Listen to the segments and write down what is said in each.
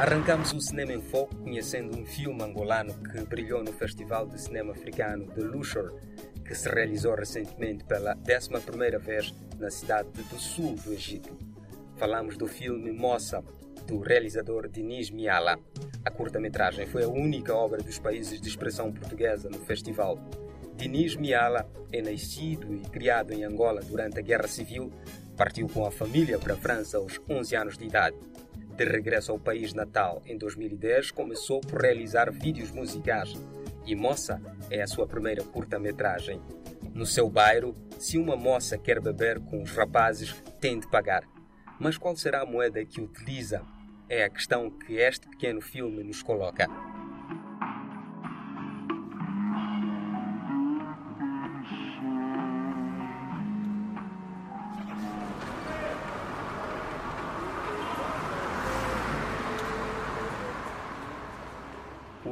Arrancamos o Cinema em Foco conhecendo um filme angolano que brilhou no Festival de Cinema Africano de Luxor, que se realizou recentemente pela 11ª vez na cidade do sul do Egito. Falamos do filme Moça, do realizador Diniz Miala. A curta-metragem foi a única obra dos países de expressão portuguesa no festival. Diniz Miala é nascido e criado em Angola durante a Guerra Civil, partiu com a família para a França aos 11 anos de idade. De regresso ao país natal em 2010, começou por realizar vídeos musicais e Moça é a sua primeira curta-metragem. No seu bairro, se uma moça quer beber com os rapazes, tem de pagar. Mas qual será a moeda que utiliza? É a questão que este pequeno filme nos coloca.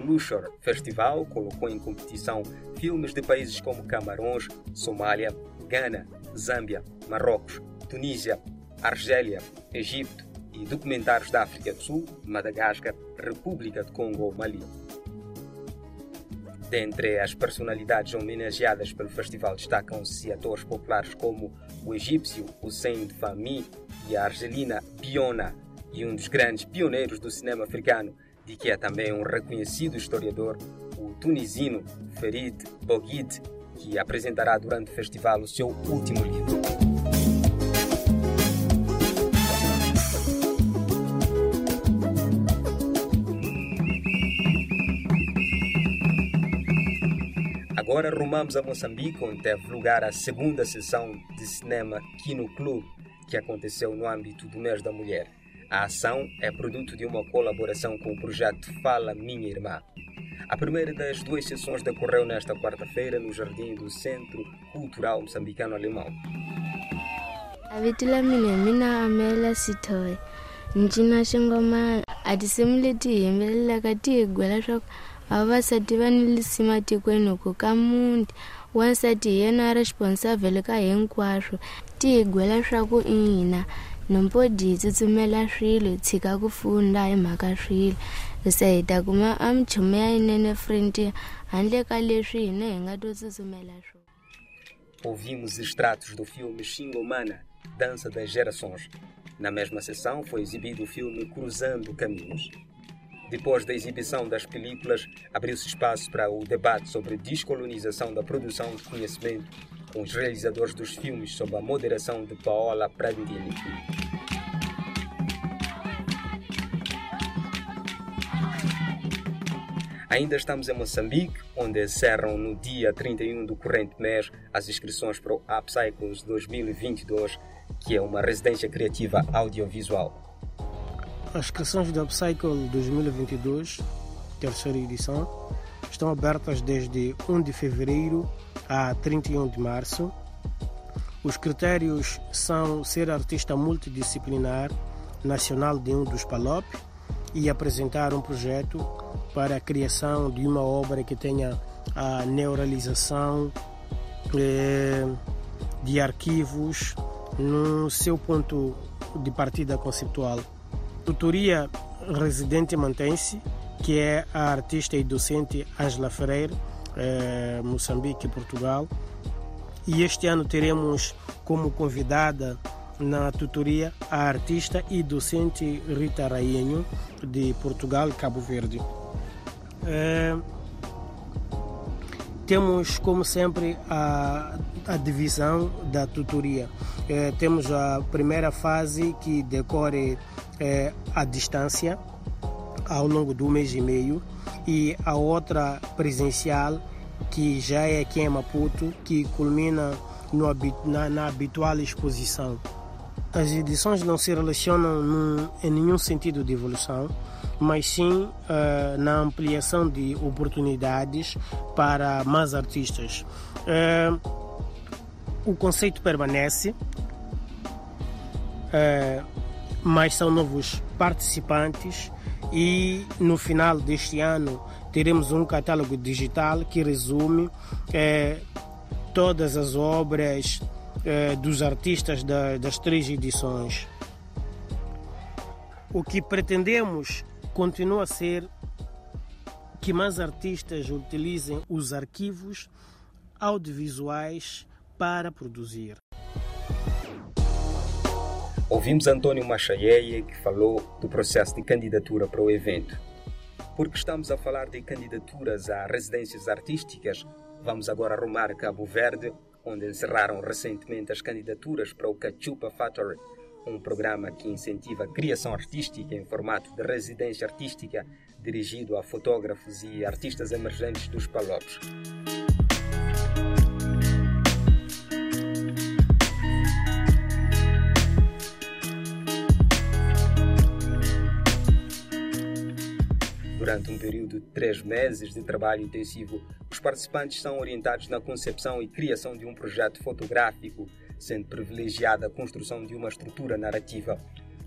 Luxor Festival colocou em competição filmes de países como Camarões, Somália, Gana, Zâmbia, Marrocos, Tunísia, Argélia, Egito e documentários da África do Sul, Madagascar, República de Congo ou Mali. Dentre as personalidades homenageadas pelo festival destacam-se atores populares como o egípcio Hussein Fahmy e a argelina Biona, e um dos grandes pioneiros do cinema africano, de que é também um reconhecido historiador, o tunisino Ferid Boguid, que apresentará durante o festival o seu último livro. Agora rumamos a Moçambique, onde teve lugar a segunda sessão de cinema Kino Club, que aconteceu no âmbito do mês da mulher. A ação é produto de uma colaboração com o projeto Fala Minha Irmã. A primeira das duas sessões decorreu nesta quarta-feira no jardim do Centro Cultural Moçambicano Alemão. avitila mina mina amela sithoy ncina xingoma a tinsimu leti hi yimbelelaka ti hi gwela swa ku vavasati va ni lisima tikweni ku ka muti yena a responsable ka hinkwaswo ti hi gwela ina nompodi tsutsumela swilo hi tshika ku funda hi mhaka swilo se hi ta kuma a michumu ya yinene frente handle ka leswi hina hi nga to tsutsumela swona Ouvimos extratos do filme Xingomana, Dança das Gerações. Na mesma sessão foi exibido o filme Cruzando Caminhos. Depois da exibição das películas, abriu-se espaço para o debate sobre descolonização da produção de conhecimento com os realizadores dos filmes sob a moderação de Paola Prandini. Ainda estamos em Moçambique, onde encerram no dia 31 do corrente mês as inscrições para o Upcycles 2022, que é uma residência criativa audiovisual. As inscrições do Upcycle 2022, terceira edição, estão abertas desde 1 de fevereiro a 31 de março. Os critérios são ser artista multidisciplinar nacional de um dos PALOP e apresentar um projeto para a criação de uma obra que tenha a neuralização eh, de arquivos no seu ponto de partida conceptual. Tutoria residente mantém-se, que é a artista e docente Angela Ferreira, eh, Moçambique e Portugal. E este ano teremos como convidada na tutoria a artista e docente Rita Rainho, de Portugal e Cabo Verde. Eh, temos, como sempre, a, a divisão da tutoria. Eh, temos a primeira fase que decorre eh, à distância, ao longo do mês e meio, e a outra presencial, que já é aqui em Maputo, que culmina no, na, na habitual exposição. As edições não se relacionam num, em nenhum sentido de evolução, mas sim uh, na ampliação de oportunidades para mais artistas. Uh, o conceito permanece, uh, mas são novos participantes e no final deste ano teremos um catálogo digital que resume todas as obras dos artistas da, das três edições. O que pretendemos continua a ser que mais artistas utilizem os arquivos audiovisuais para produzir. Ouvimos Antônio Machaieia que falou do processo de candidatura para o evento. Porque estamos a falar de candidaturas a residências artísticas, vamos agora arrumar Cabo Verde, onde encerraram recentemente as candidaturas para o Cachupa Factory, um programa que incentiva a criação artística em formato de residência artística dirigido a fotógrafos e artistas emergentes dos Palopes. Durante um período de três meses de trabalho intensivo, os participantes são orientados na concepção e criação de um projeto fotográfico, sendo privilegiada a construção de uma estrutura narrativa.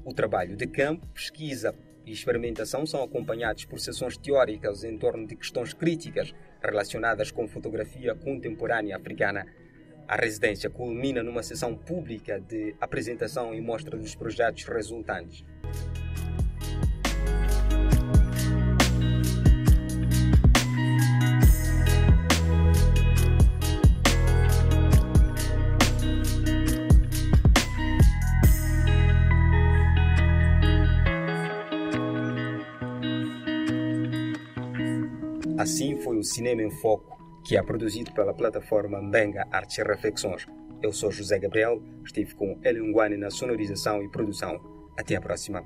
O trabalho de campo, pesquisa e experimentação são acompanhados por sessões teóricas em torno de questões críticas relacionadas com fotografia contemporânea africana. A residência culmina numa sessão pública de apresentação e mostra dos projetos resultantes. Assim foi o Cinema em Foco, que é produzido pela plataforma Mbenga Artes e Reflexões. Eu sou José Gabriel, estive com Elian Guane na sonorização e produção. Até a próxima.